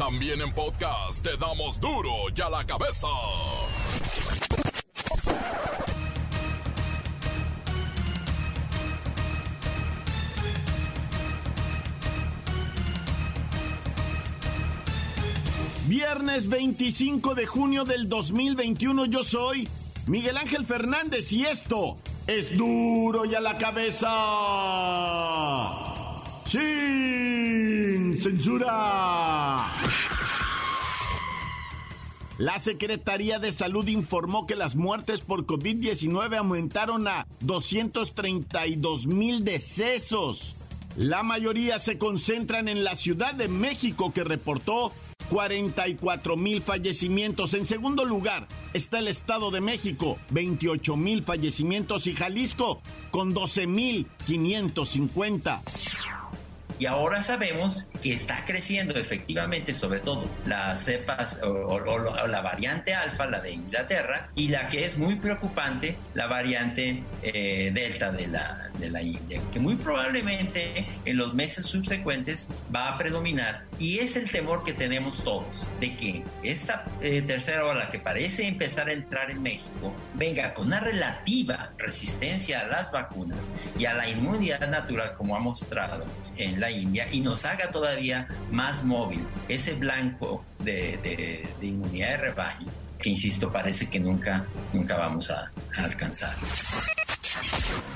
También en podcast te damos duro y a la cabeza. Viernes 25 de junio del 2021 yo soy Miguel Ángel Fernández y esto es duro y a la cabeza. Sin censura. La Secretaría de Salud informó que las muertes por COVID-19 aumentaron a 232 mil decesos. La mayoría se concentran en la Ciudad de México que reportó 44 mil fallecimientos. En segundo lugar está el Estado de México, 28 mil fallecimientos y Jalisco con 12 mil 550 y ahora sabemos que está creciendo efectivamente, sobre todo las cepas o, la variante alfa, la de Inglaterra, y la que es muy preocupante, la variante eh, delta de la, de la India, que muy probablemente en los meses subsecuentes va a predominar. Y es el temor que tenemos todos, de que esta eh, tercera ola que parece empezar a entrar en México venga con una relativa resistencia a las vacunas y a la inmunidad natural como ha mostrado en la India y nos haga todavía más móvil ese blanco de, inmunidad de rebaño que, insisto, parece que nunca, nunca vamos a, a alcanzar.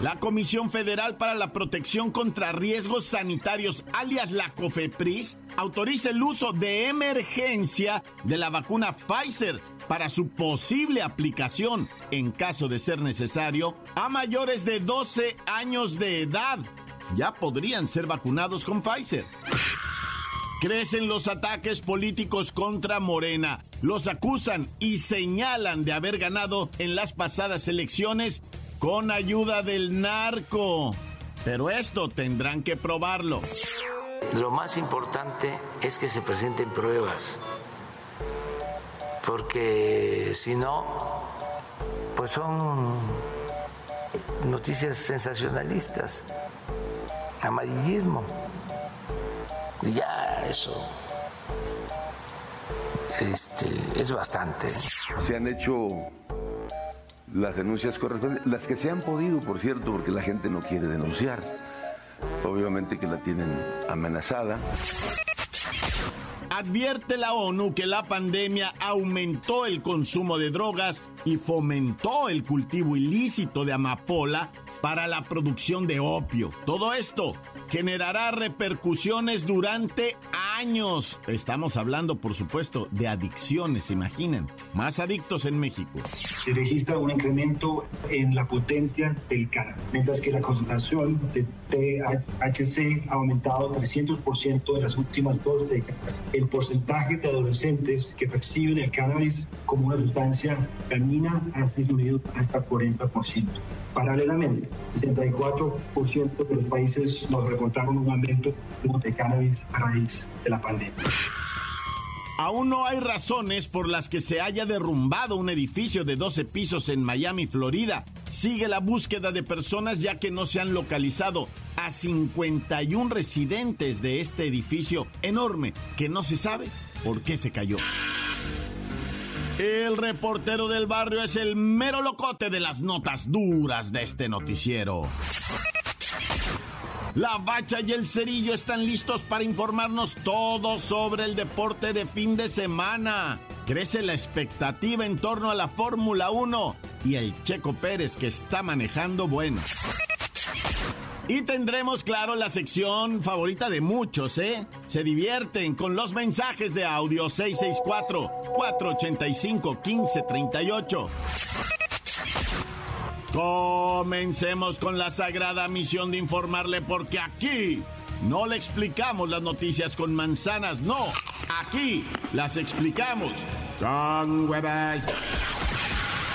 La Comisión Federal para la Protección contra Riesgos Sanitarios, alias la COFEPRIS, autoriza el uso de emergencia de la vacuna Pfizer para su posible aplicación, en caso de ser necesario, a mayores de 12 años de edad ya podrían ser vacunados con Pfizer. Crecen los ataques políticos contra Morena. Los acusan y señalan de haber ganado en las pasadas elecciones con ayuda del narco. Pero esto tendrán que probarlo. Lo más importante es que se presenten pruebas, porque si no, pues son noticias sensacionalistas amarillismo. Y ya eso este, es bastante. Se han hecho las denuncias correspondientes, las que se han podido, por cierto, porque la gente no quiere denunciar. Obviamente que la tienen amenazada. Advierte la ONU que la pandemia aumentó el consumo de drogas y fomentó el cultivo ilícito de amapola para la producción de opio. Todo esto generará repercusiones durante años. Estamos hablando, por supuesto, de adicciones, imaginen. Más adictos en México. Se registra un incremento en la potencia del cannabis, mientras que la concentración de THC ha aumentado 300% en las últimas dos décadas. El porcentaje de adolescentes que perciben el cannabis como una sustancia dañina ha disminuido hasta 40%. Paralelamente, 64% de los países nos reportaron un aumento de cannabis a raíz de la pandemia. Aún no hay razones por las que se haya derrumbado un edificio de 12 pisos en Miami, Florida. Sigue la búsqueda de personas ya que no se han localizado a 51 residentes de este edificio enorme que no se sabe por qué se cayó. El reportero del barrio es el mero locote de las notas duras de este noticiero. La Bacha y el Cerillo están listos para informarnos todo sobre el deporte de fin de semana. Crece la expectativa en torno a la Fórmula 1 y el Checo Pérez que está manejando bueno. Y tendremos, claro, la sección favorita de muchos, ¿eh? Se divierten con los mensajes de audio 664-485-1538. Comencemos con la sagrada misión de informarle porque aquí no le explicamos las noticias con manzanas, no. Aquí las explicamos con huevas.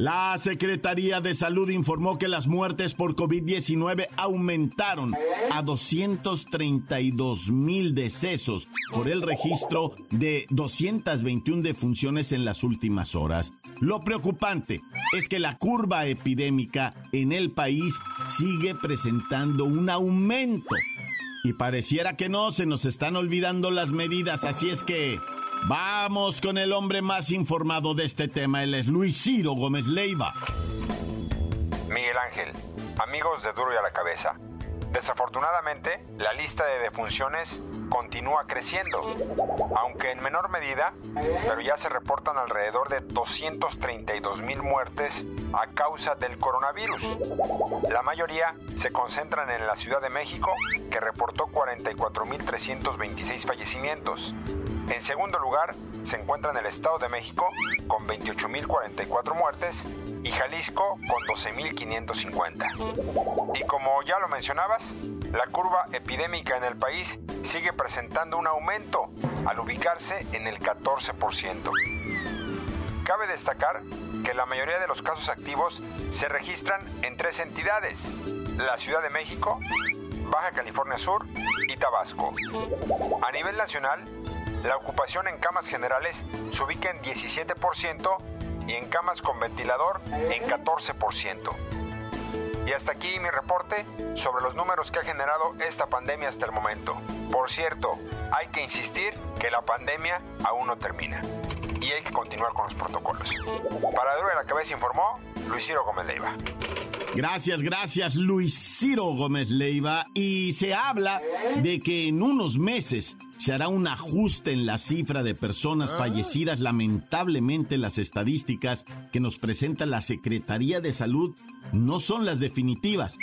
La Secretaría de Salud informó que las muertes por COVID-19 aumentaron a 232 mil decesos por el registro de 221 defunciones en las últimas horas. Lo preocupante es que la curva epidémica en el país sigue presentando un aumento. Y pareciera que no, se nos están olvidando las medidas, así es que Vamos con el hombre más informado de este tema, él es Luis Ciro Gómez Leiva. Miguel Ángel, amigos de Duro y a la Cabeza. Desafortunadamente, la lista de defunciones continúa creciendo, aunque en menor medida, pero ya se reportan alrededor de 232 mil muertes a causa del coronavirus. La mayoría se concentran en la Ciudad de México, que reportó 44.326 fallecimientos. En segundo lugar, se encuentra en el Estado de México con 28.044 muertes y Jalisco con 12.550. Y como ya lo mencionabas, la curva epidémica en el país sigue presentando un aumento al ubicarse en el 14%. Cabe destacar que la mayoría de los casos activos se registran en tres entidades, la Ciudad de México, Baja California Sur y Tabasco. A nivel nacional, la ocupación en camas generales se ubica en 17% y en camas con ventilador en 14%. Y hasta aquí mi reporte sobre los números que ha generado esta pandemia hasta el momento. Por cierto, hay que insistir que la pandemia aún no termina y hay que continuar con los protocolos. Para Duro de la Cabeza informó Luis Ciro Gómez Leiva. Gracias, gracias Luis Ciro Gómez Leiva. Y se habla de que en unos meses se hará un ajuste en la cifra de personas ah. fallecidas. Lamentablemente las estadísticas que nos presenta la Secretaría de Salud no son las definitivas.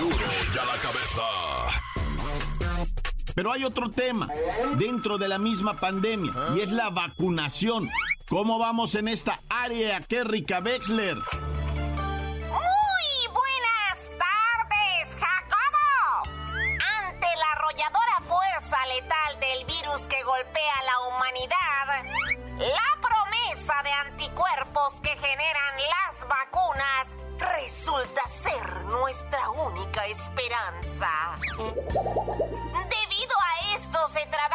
Duro ya la cabeza. Pero hay otro tema dentro de la misma pandemia y es la vacunación. ¿Cómo vamos en esta área, Kerrika Wexler? Resulta ser nuestra única esperanza. Debido a esto se trabaja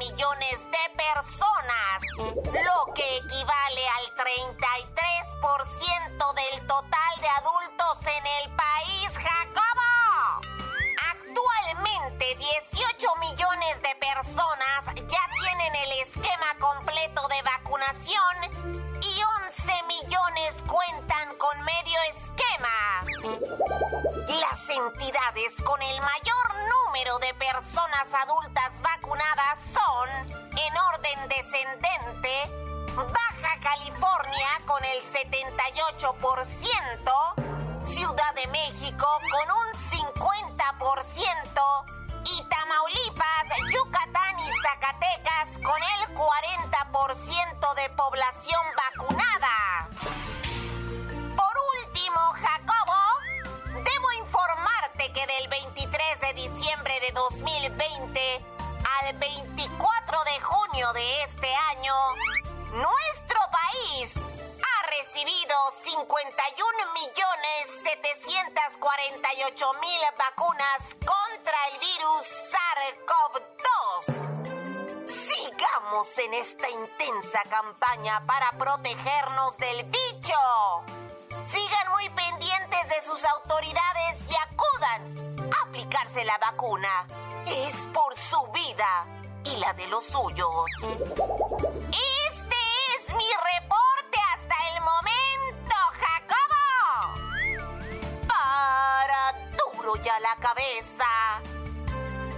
millones de personas, lo que equivale al 33% del total de adultos en el país, Jacobo. Actualmente 18 millones de personas ya tienen el esquema completo de vacunación y 11 millones cuentan con medio esquema. Entidades con el mayor número de personas adultas vacunadas son, en orden descendente, Baja California con el 78%, Ciudad de México con un 50%, y Tamaulipas, Yucatán y Zacatecas con el 40% de población vacunada. Por último, que del 23 de diciembre de 2020 al 24 de junio de este año, nuestro país recibido 51 millones 748 mil vacunas contra el virus SARS-CoV-2. Sigamos en esta intensa campaña para protegernos del bicho. Sigan muy pendientes de sus autoridades y acudan a aplicarse la vacuna. Es por su vida y la de los suyos. Este es mi reporte ya la cabeza.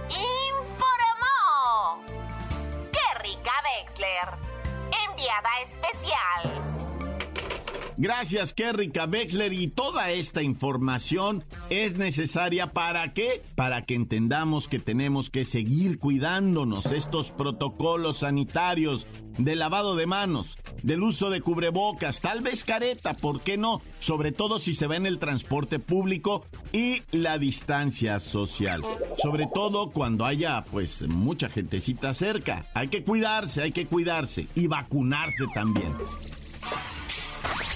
Informó Kerrika Wexler, enviada especial. Gracias, Kerrika Wexler. Y toda esta información es necesaria para qué? Para que entendamos que tenemos que seguir cuidándonos estos protocolos sanitarios de lavado de manos, del uso de cubrebocas, tal vez careta, ¿por qué no? Sobre todo si se ve en el transporte público y la distancia social. Sobre todo cuando haya pues mucha gentecita cerca. Hay que cuidarse, hay que cuidarse y vacunarse también.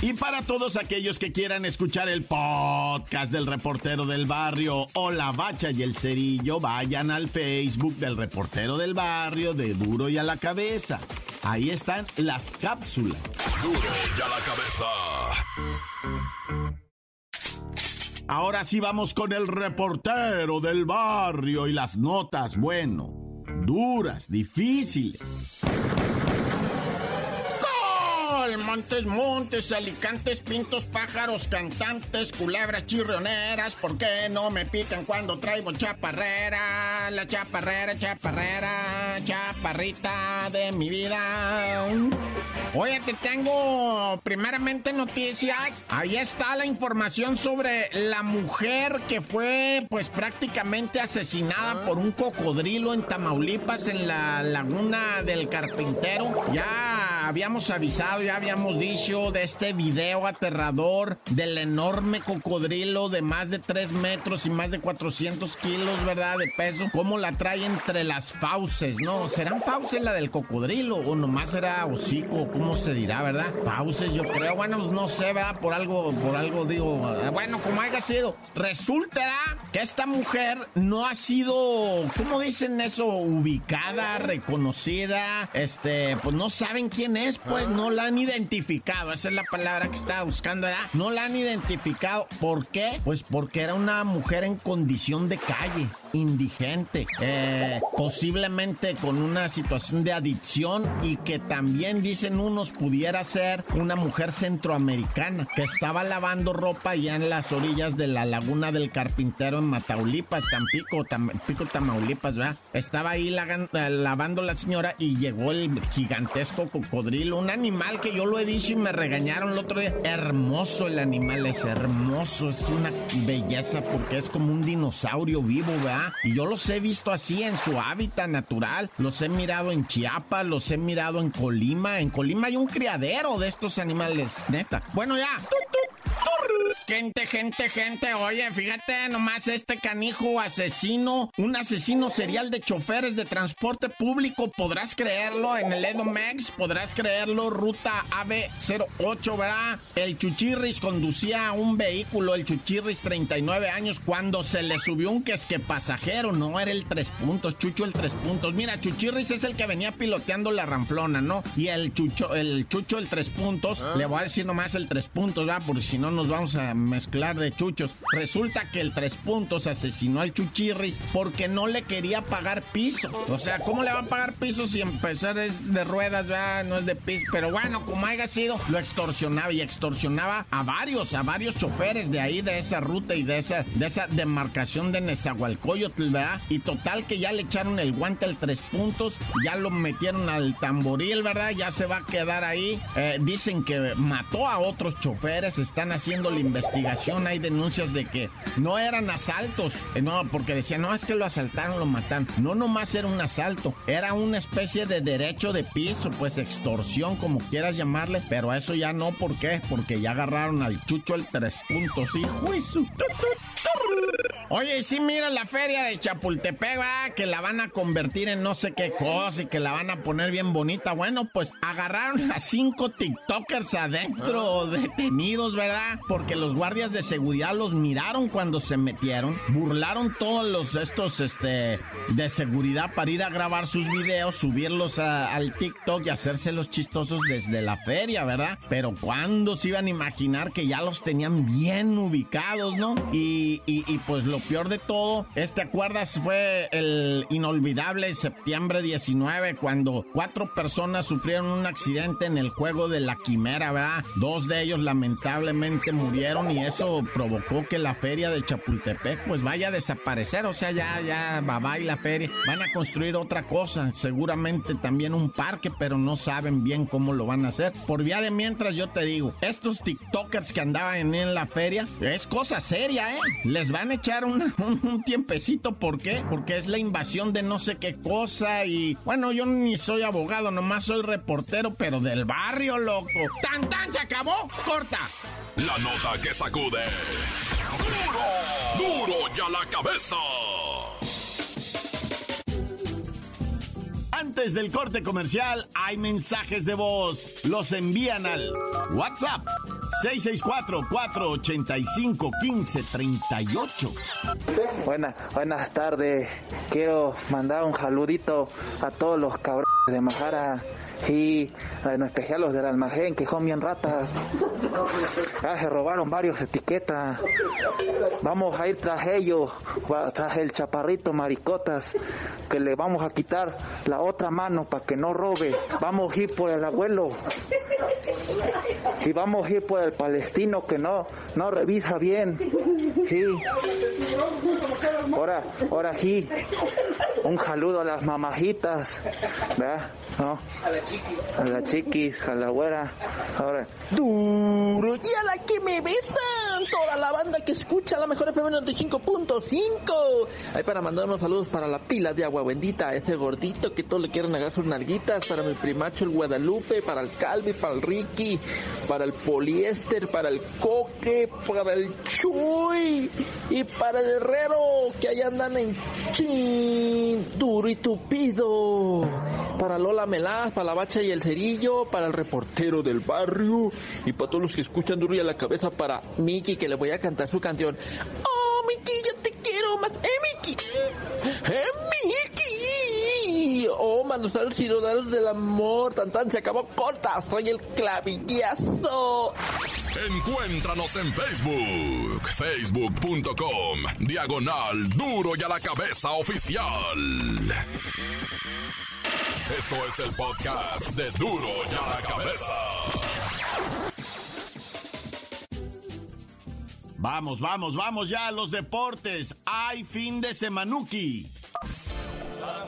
Y para todos aquellos que quieran escuchar el podcast del reportero del barrio o la bacha y el cerillo, vayan al Facebook del reportero del barrio de Duro y a la cabeza. Ahí están las cápsulas. Duro y a la cabeza. Ahora sí vamos con el reportero del barrio y las notas, bueno, duras, difíciles. Montes, montes, alicantes, pintos, pájaros, cantantes, culebras chirrioneras. ¿Por qué no me pican cuando traigo chaparrera? La chaparrera, chaparrera, chaparrita de mi vida. Oye, te tengo primeramente noticias. Ahí está la información sobre la mujer que fue pues prácticamente asesinada por un cocodrilo en Tamaulipas en la laguna del carpintero. Ya habíamos avisado, ya habíamos dicho de este video aterrador del enorme cocodrilo de más de 3 metros y más de 400 kilos, ¿verdad? De peso. ¿Cómo la trae entre las fauces, no? ¿Serán fauces la del cocodrilo o nomás será hocico? ¿Cómo se dirá, verdad? Fauces, yo creo. Bueno, no sé, ¿verdad? Por algo, por algo digo. Eh, bueno, como haya sido. Resulta que esta mujer no ha sido, ¿cómo dicen eso? Ubicada, reconocida. Este, pues no saben quién es, pues no la han identificado. Esa es la palabra que estaba buscando, ¿verdad? No la han identificado. ¿Por qué? Pues porque era una mujer en condición de calle, indigente, eh, posiblemente con una situación de adicción y que también dicen unos pudiera ser una mujer centroamericana que estaba lavando ropa ya en las orillas de la laguna del carpintero en Mataulipas, Tampico, Tampico, Tamaulipas, ¿verdad? Estaba ahí lavando la señora y llegó el gigantesco cocodrilo un animal que yo lo he dicho y me regañaron el otro día. Hermoso el animal, es hermoso, es una belleza porque es como un dinosaurio vivo, ¿verdad? Y yo los he visto así en su hábitat natural, los he mirado en Chiapas, los he mirado en Colima. En Colima hay un criadero de estos animales, neta. Bueno, ya. Gente, gente, gente, oye, fíjate nomás este canijo asesino, un asesino serial de choferes de transporte público, podrás creerlo en el Edomex, podrás creerlo, ruta AB08, ¿verdad? El Chuchirris conducía un vehículo, el Chuchirris 39 años, cuando se le subió un que es que pasajero, no era el tres puntos, Chucho el tres puntos. Mira, Chuchirris es el que venía piloteando la ramplona, ¿no? Y el Chucho, el Chucho el tres puntos, le voy a decir nomás el tres puntos, ¿verdad? Porque si no nos vamos a mezclar de chuchos. Resulta que el tres puntos asesinó al Chuchirris porque no le quería pagar piso. O sea, ¿cómo le va a pagar piso si empezar es de ruedas, ¿verdad? no es de piso? Pero bueno, como haya sido, lo extorsionaba y extorsionaba a varios, a varios choferes de ahí, de esa ruta y de esa, de esa demarcación de Nezahualcóyotl, ¿verdad? Y total que ya le echaron el guante al tres puntos, ya lo metieron al tamboril, ¿verdad? Ya se va a quedar ahí. Eh, dicen que mató a otros choferes, están haciendo la investigación investigación hay denuncias de que no eran asaltos, eh, no, porque decían, no, es que lo asaltaron, lo mataron. No nomás era un asalto, era una especie de derecho de piso, pues extorsión, como quieras llamarle, pero eso ya no, ¿por qué? Porque ya agarraron al chucho el tres puntos, y su... Oye, sí, mira la feria de Chapultepec, va, que la van a convertir en no sé qué cosa y que la van a poner bien bonita. Bueno, pues agarraron a cinco TikTokers adentro, detenidos, ¿verdad? Porque los guardias de seguridad los miraron cuando se metieron, burlaron todos los estos, este, de seguridad para ir a grabar sus videos, subirlos al TikTok y hacerse los chistosos desde la feria, ¿verdad? Pero ¿cuándo se iban a imaginar que ya los tenían bien ubicados, ¿no? Y, y Y, pues lo peor de todo, ¿te acuerdas? Fue el inolvidable septiembre 19 cuando cuatro personas sufrieron un accidente en el juego de la quimera, ¿verdad? Dos de ellos lamentablemente murieron y eso provocó que la feria de Chapultepec pues vaya a desaparecer, o sea, ya, ya, va y la feria. Van a construir otra cosa, seguramente también un parque, pero no saben bien cómo lo van a hacer. Por vía de mientras yo te digo, estos TikTokers que andaban en la feria, es cosa seria, ¿eh? Les van a echar un, un tiempecito, ¿por qué? Porque es la invasión de no sé qué cosa y, bueno, yo ni soy abogado, nomás soy reportero, pero del barrio, loco. ¡Tan, tan! ¡Se acabó! ¡Corta! La nota que sacude. ¡Duro! ¡Duro ya la cabeza! Antes del corte comercial hay mensajes de voz. Los envían al WhatsApp 664-485-1538. Buenas, buenas tardes. Quiero mandar un saludito a todos los cabrones de Majara y en especial los del almacén que son bien ratas. Ah, se robaron varios etiquetas. Vamos a ir tras ellos, tras el chaparrito maricotas, que le vamos a quitar la otra mano para que no robe. Vamos a ir por el abuelo. Y vamos a ir por el palestino que no, no revisa bien. Sí. Ahora, ahora sí. Un saludo a las mamajitas. ¿Verdad? ¿No? A la chiquis, a la güera. Ahora. Duro y a la que me besan. Toda la banda que escucha la mejor FM 95.5. Hay para mandar unos saludos para la pila de agua bendita. Ese gordito que todos le quieren agarrar sus narguitas. Para mi primacho el Guadalupe. Para el Calvi, para el Ricky. Para el poliéster. Para el coque. Para el chuy. Y para el herrero. Que allá andan en chin. Duro y tupido. Para Lola Melaz. Para la bacha y el cerillo. Para el reportero del barrio. Y para todos los que escuchan duro y a la cabeza. Para Miki que le voy a cantar su canción. Oh, Miki, yo te quiero más. ¡Eh, Miki! ¡Eh, Miki! Oh, los ciudadanos del amor. Tan tan se acabó corta. Soy el clavillazo. Encuéntranos en Facebook. Facebook.com. Diagonal Duro y a la cabeza oficial. Esto es el podcast de Duro y a la cabeza. Vamos, vamos, vamos ya a los deportes. Hay fin de semanuki. La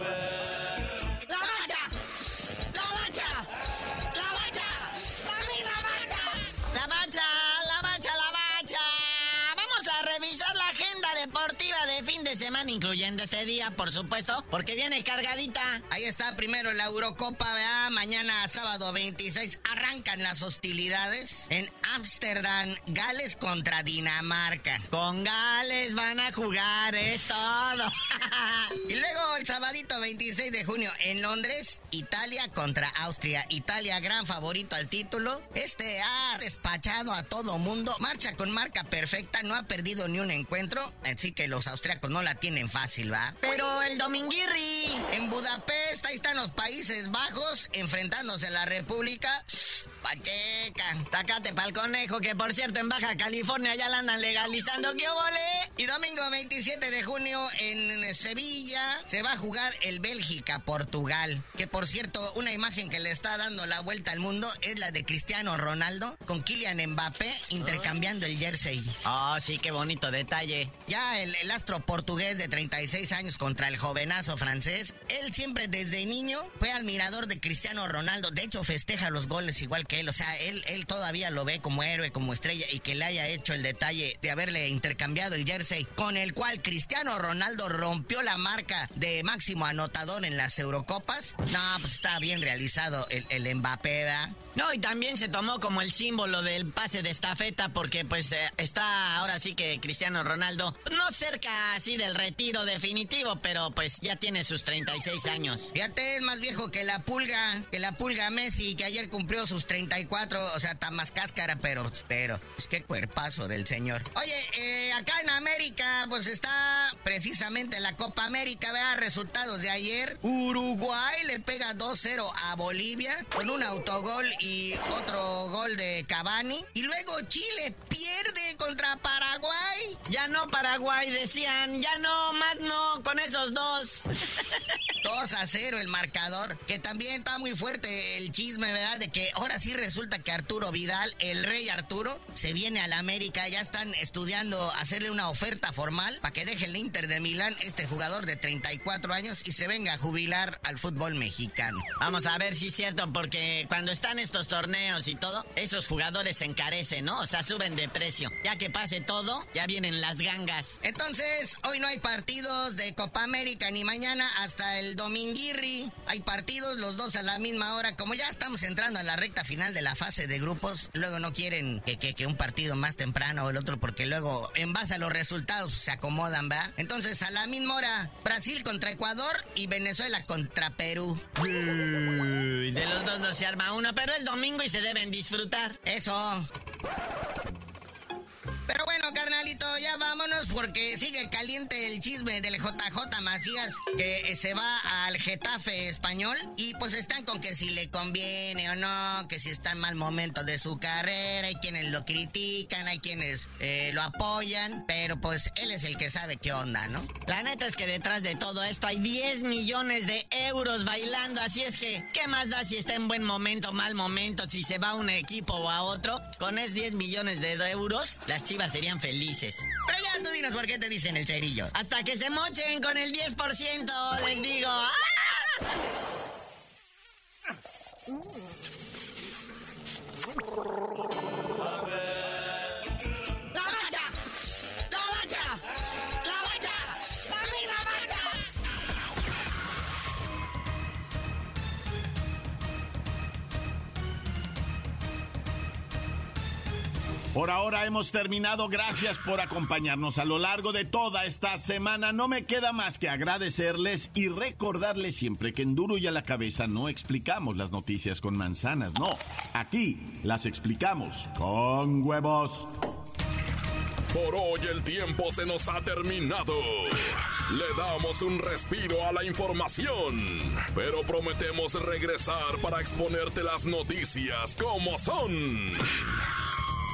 incluyendo este día, por supuesto, porque viene cargadita. Ahí está primero la Eurocopa, ¿verdad? Mañana sábado 26 arrancan las hostilidades en Ámsterdam, Gales contra Dinamarca. Con Gales van a jugar, es todo. y luego el sabadito 26 de junio en Londres, Italia contra Austria. Italia, gran favorito al título. Este ha despachado a todo mundo. Marcha con marca perfecta, no ha perdido ni un encuentro. Así que los austriacos no la tienen fácil, ¿va? Pero el Dominguirri. En Budapest, ahí están los Países Bajos enfrentándose a la República Pacheca. Tacate pa'l conejo, que por cierto en Baja California ya la andan legalizando. ¿Qué vole? Y domingo 27 de junio en Sevilla se va a jugar el Bélgica-Portugal. Que por cierto, una imagen que le está dando la vuelta al mundo es la de Cristiano Ronaldo con Kylian Mbappé intercambiando el jersey. Oh, sí, qué bonito detalle. Ya el, el astro portugués de 36 años contra el jovenazo francés, él siempre desde niño fue admirador de Cristiano Ronaldo. De hecho, festeja los goles igual que él. O sea, él, él todavía lo ve como héroe, como estrella y que le haya hecho el detalle de haberle intercambiado el jersey con el cual Cristiano Ronaldo rompió la marca de máximo anotador en las Eurocopas. No, pues está bien realizado el, el Mbappé. No, y también se tomó como el símbolo del pase de estafeta porque pues eh, está ahora sí que Cristiano Ronaldo no cerca así del retiro definitivo, pero pues ya tiene sus 36 años. Fíjate, es más viejo que la pulga, que la pulga Messi que ayer cumplió sus 36 34, o sea, está más cáscara, pero, pero, es que cuerpazo del señor. Oye, eh, acá en América, pues está precisamente la Copa América, vea resultados de ayer. Uruguay le pega 2-0 a Bolivia con un autogol y otro gol de Cavani. Y luego Chile pierde contra Paraguay. Ya no, Paraguay, decían, ya no, más no, con esos dos. 2 a 0 el marcador, que también está muy fuerte el chisme, ¿verdad? De que ahora sí resulta que Arturo Vidal, el rey Arturo, se viene a la América, ya están estudiando hacerle una oferta formal para que deje el Inter de Milán, este jugador de 34 años, y se venga a jubilar al fútbol mexicano. Vamos a ver si es cierto, porque cuando están estos torneos y todo, esos jugadores se encarecen, ¿no? O sea, suben de precio. Ya que pase todo, ya vienen las gangas. Entonces, hoy no hay partidos de Copa América ni mañana hasta el dominguirri. Hay partidos, los dos a la misma hora. Como ya estamos entrando a la recta final de la fase de grupos, luego no quieren que, que, un partido más temprano o el otro, porque luego, en base a los resultados, se acomodan, ¿verdad? Entonces, a la misma hora, Brasil contra Ecuador y Venezuela contra Perú. de los dos no se arma uno, pero el domingo y se deben disfrutar. Eso. Pero bueno, carnalito, ya vámonos porque sigue caliente el chisme del JJ Macías que se va al Getafe español y pues están con que si le conviene o no, que si está en mal momento de su carrera, hay quienes lo critican, hay quienes eh, lo apoyan, pero pues él es el que sabe qué onda, ¿no? La neta es que detrás de todo esto hay 10 millones de euros bailando, así es que, ¿qué más da si está en buen momento, mal momento, si se va a un equipo o a otro? Con esos 10 millones de euros, las chivas serían felices. Pero ya tú dinos por qué te dicen el cerillo. Hasta que se mochen con el 10%, les digo. ¡Ah! Por ahora hemos terminado. Gracias por acompañarnos a lo largo de toda esta semana. No me queda más que agradecerles y recordarles siempre que en Duro y a la cabeza no explicamos las noticias con manzanas. No, aquí las explicamos con huevos. Por hoy el tiempo se nos ha terminado. Le damos un respiro a la información, pero prometemos regresar para exponerte las noticias como son.